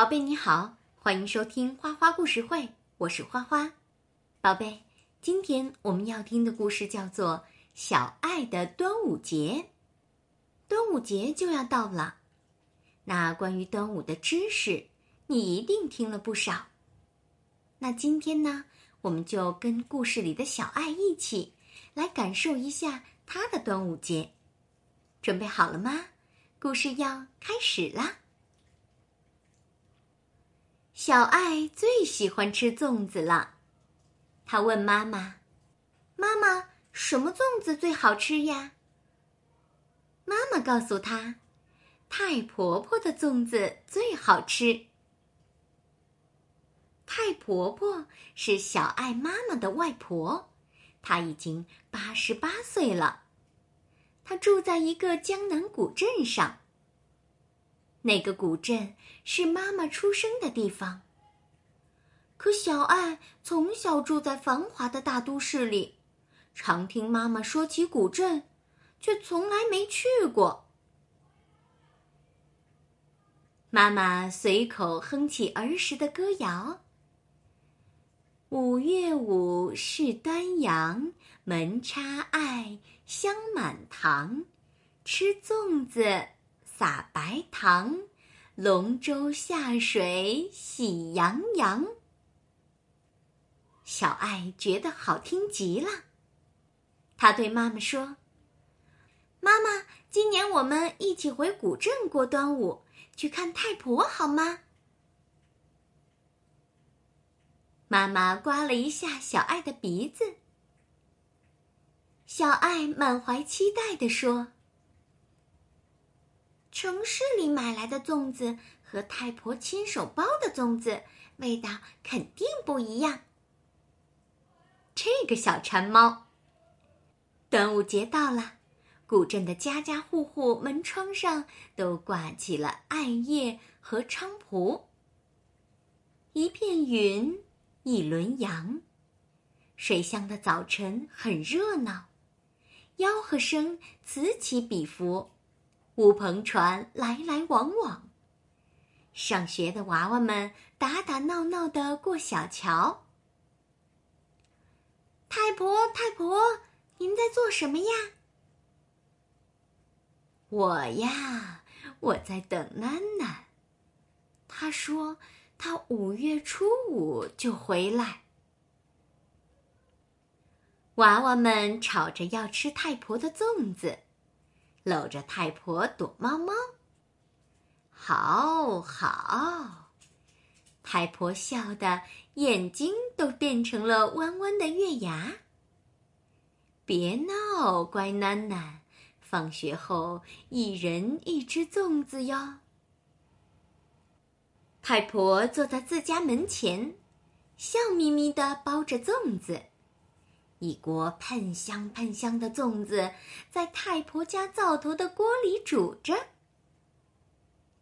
宝贝你好，欢迎收听花花故事会，我是花花。宝贝，今天我们要听的故事叫做《小爱的端午节》。端午节就要到了，那关于端午的知识，你一定听了不少。那今天呢，我们就跟故事里的小爱一起来感受一下她的端午节。准备好了吗？故事要开始啦！小爱最喜欢吃粽子了，他问妈妈：“妈妈，什么粽子最好吃呀？”妈妈告诉他：“太婆婆的粽子最好吃。”太婆婆是小爱妈妈的外婆，她已经八十八岁了，她住在一个江南古镇上。那个古镇是妈妈出生的地方。可小爱从小住在繁华的大都市里，常听妈妈说起古镇，却从来没去过。妈妈随口哼起儿时的歌谣：“五月五是端阳，门插艾，香满堂，吃粽子。”撒白糖，龙舟下水喜洋洋。小爱觉得好听极了，他对妈妈说：“妈妈，今年我们一起回古镇过端午，去看太婆好吗？”妈妈刮了一下小爱的鼻子，小爱满怀期待地说。城市里买来的粽子和太婆亲手包的粽子味道肯定不一样。这个小馋猫。端午节到了，古镇的家家户户门窗上都挂起了艾叶和菖蒲。一片云，一轮阳，水乡的早晨很热闹，吆喝声此起彼伏。乌篷船来来往往，上学的娃娃们打打闹闹的过小桥。太婆，太婆，您在做什么呀？我呀，我在等囡囡。她说她五月初五就回来。娃娃们吵着要吃太婆的粽子。搂着太婆躲猫猫，好好，太婆笑的眼睛都变成了弯弯的月牙。别闹，乖囡囡，放学后一人一只粽子哟。太婆坐在自家门前，笑眯眯的包着粽子。一锅喷香喷香的粽子在太婆家灶头的锅里煮着。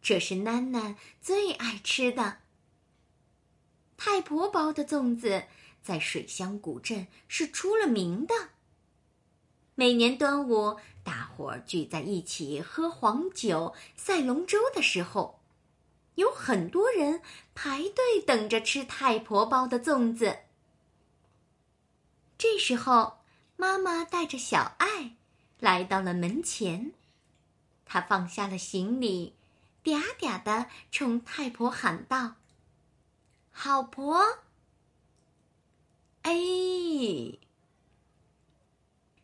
这是囡囡最爱吃的。太婆包的粽子在水乡古镇是出了名的。每年端午，大伙儿聚在一起喝黄酒、赛龙舟的时候，有很多人排队等着吃太婆包的粽子。这时候，妈妈带着小爱来到了门前，她放下了行李，嗲嗲的冲太婆喊道：“好婆！”哎，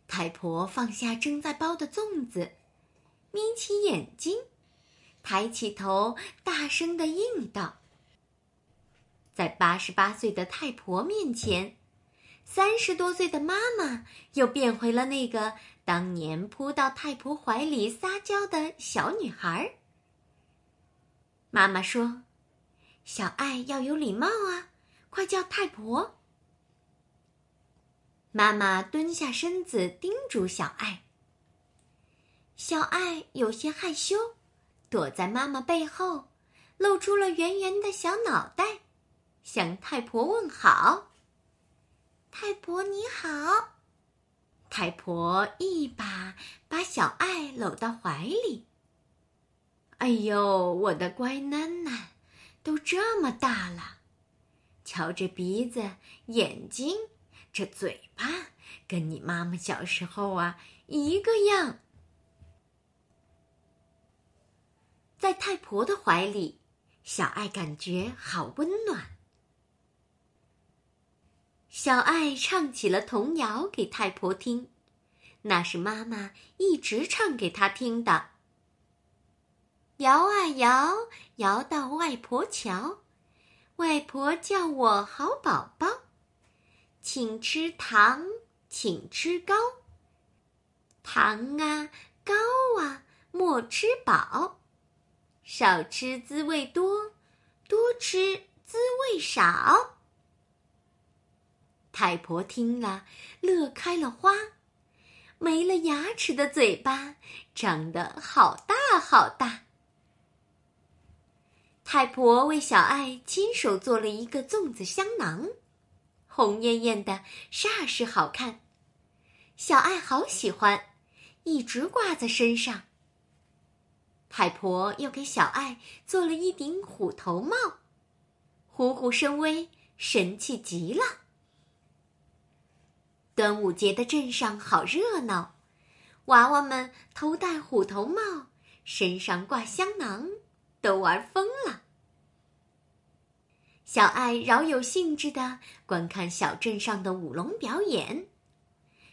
太婆放下正在包的粽子，眯起眼睛，抬起头，大声的应道：“在八十八岁的太婆面前。”三十多岁的妈妈又变回了那个当年扑到太婆怀里撒娇的小女孩。妈妈说：“小爱要有礼貌啊，快叫太婆。”妈妈蹲下身子叮嘱小爱。小爱有些害羞，躲在妈妈背后，露出了圆圆的小脑袋，向太婆问好。太婆你好，太婆一把把小爱搂到怀里。哎呦，我的乖囡囡，都这么大了，瞧这鼻子、眼睛，这嘴巴，跟你妈妈小时候啊一个样。在太婆的怀里，小爱感觉好温暖。小爱唱起了童谣给太婆听，那是妈妈一直唱给她听的。摇啊摇，摇到外婆桥，外婆叫我好宝宝，请吃糖，请吃糕，糖啊糕啊莫吃饱。少吃滋味多，多吃滋味少。太婆听了，乐开了花，没了牙齿的嘴巴长得好大好大。太婆为小爱亲手做了一个粽子香囊，红艳艳的，煞是好看。小爱好喜欢，一直挂在身上。太婆又给小爱做了一顶虎头帽，虎虎生威，神气极了。端午节的镇上好热闹，娃娃们头戴虎头帽，身上挂香囊，都玩疯了。小爱饶有兴致的观看小镇上的舞龙表演。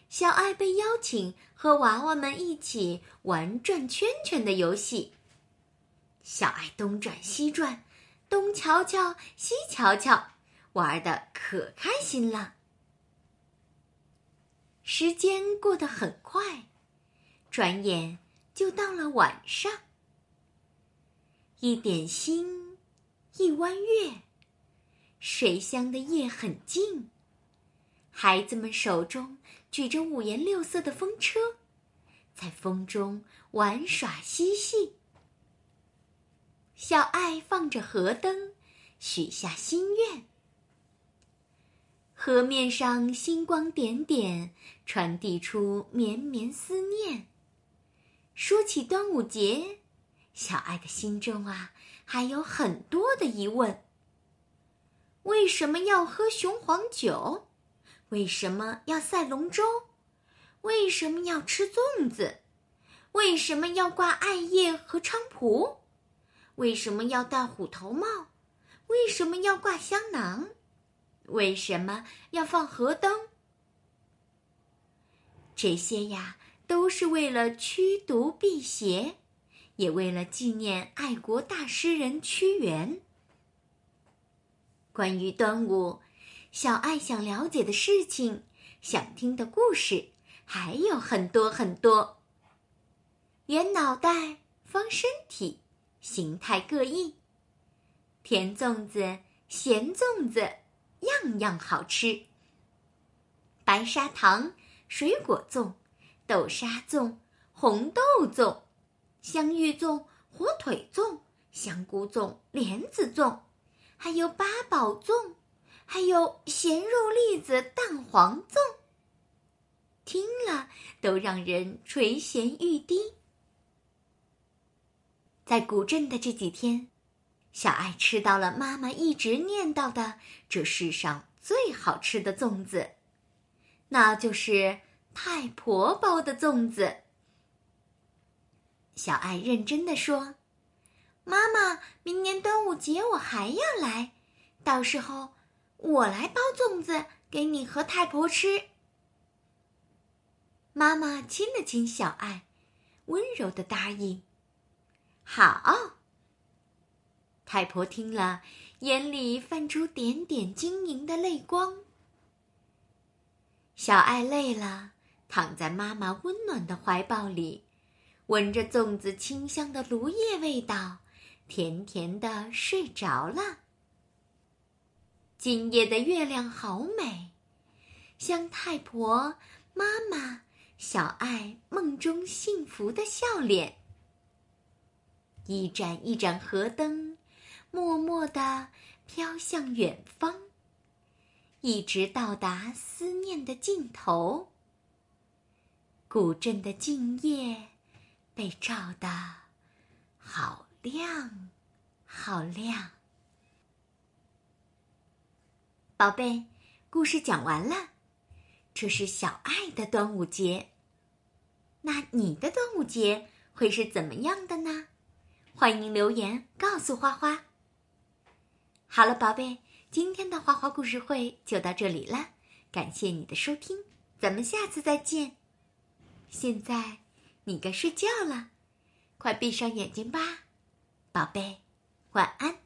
小爱被邀请和娃娃们一起玩转圈圈的游戏。小爱东转西转，东瞧瞧西瞧瞧，玩的可开心了。时间过得很快，转眼就到了晚上。一点星，一弯月，水乡的夜很静。孩子们手中举着五颜六色的风车，在风中玩耍嬉戏。小爱放着河灯，许下心愿。河面上星光点点，传递出绵绵思念。说起端午节，小爱的心中啊，还有很多的疑问：为什么要喝雄黄酒？为什么要赛龙舟？为什么要吃粽子？为什么要挂艾叶和菖蒲？为什么要戴虎头帽？为什么要挂香囊？为什么要放河灯？这些呀，都是为了驱毒辟邪，也为了纪念爱国大诗人屈原。关于端午。小爱想了解的事情，想听的故事还有很多很多。圆脑袋，方身体，形态各异。甜粽子，咸粽子，样样好吃。白砂糖，水果粽，豆沙粽，红豆粽，香芋粽，火腿粽，香菇粽，莲子粽，还有八宝粽。还有咸肉栗子蛋黄粽，听了都让人垂涎欲滴。在古镇的这几天，小爱吃到了妈妈一直念叨的这世上最好吃的粽子，那就是太婆包的粽子。小爱认真的说：“妈妈，明年端午节我还要来，到时候。”我来包粽子给你和太婆吃。妈妈亲了亲小爱，温柔的答应：“好。”太婆听了，眼里泛出点点晶莹的泪光。小爱累了，躺在妈妈温暖的怀抱里，闻着粽子清香的芦叶味道，甜甜的睡着了。今夜的月亮好美，像太婆、妈妈、小爱梦中幸福的笑脸。一盏一盏河灯，默默地飘向远方，一直到达思念的尽头。古镇的静夜，被照得好亮，好亮。宝贝，故事讲完了。这是小爱的端午节。那你的端午节会是怎么样的呢？欢迎留言告诉花花。好了，宝贝，今天的花花故事会就到这里了。感谢你的收听，咱们下次再见。现在你该睡觉了，快闭上眼睛吧，宝贝，晚安。